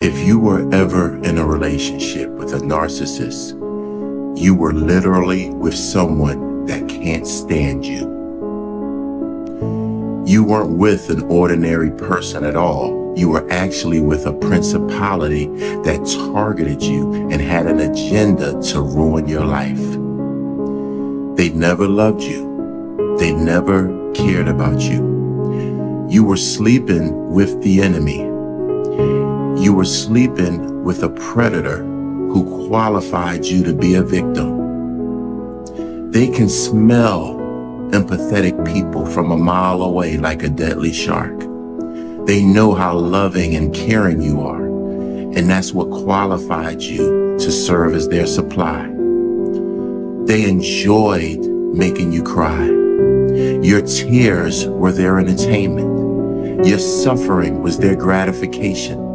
If you were ever in a relationship with a narcissist, you were literally with someone that can't stand you. You weren't with an ordinary person at all. You were actually with a principality that targeted you and had an agenda to ruin your life. They never loved you. They never cared about you. You were sleeping with the enemy. You were sleeping with a predator who qualified you to be a victim. They can smell empathetic people from a mile away like a deadly shark. They know how loving and caring you are, and that's what qualified you to serve as their supply. They enjoyed making you cry. Your tears were their entertainment. Your suffering was their gratification.